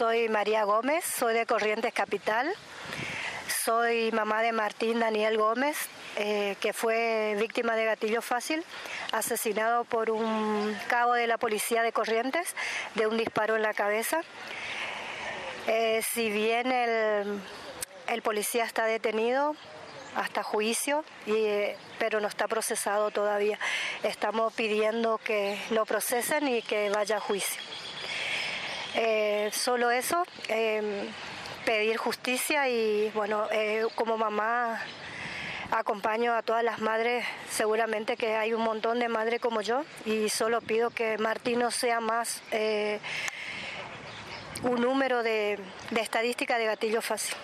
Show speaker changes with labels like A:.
A: soy María Gómez, soy de Corrientes Capital. Soy mamá de Martín Daniel Gómez, eh, que fue víctima de gatillo fácil, asesinado por un cabo de la policía de Corrientes de un disparo en la cabeza. Eh, si bien el, policía está detenido hasta juicio, eh, pero no está procesado todavía, estamos pidiendo que lo procesen y que vaya a juicio. Solo eso pedir justicia y bueno, eh, como mamá acompaño a todas las madres, seguramente que hay un montón de madres como yo y solo pido que Martín no sea más eh, un número de, de estadística de gatillo fácil.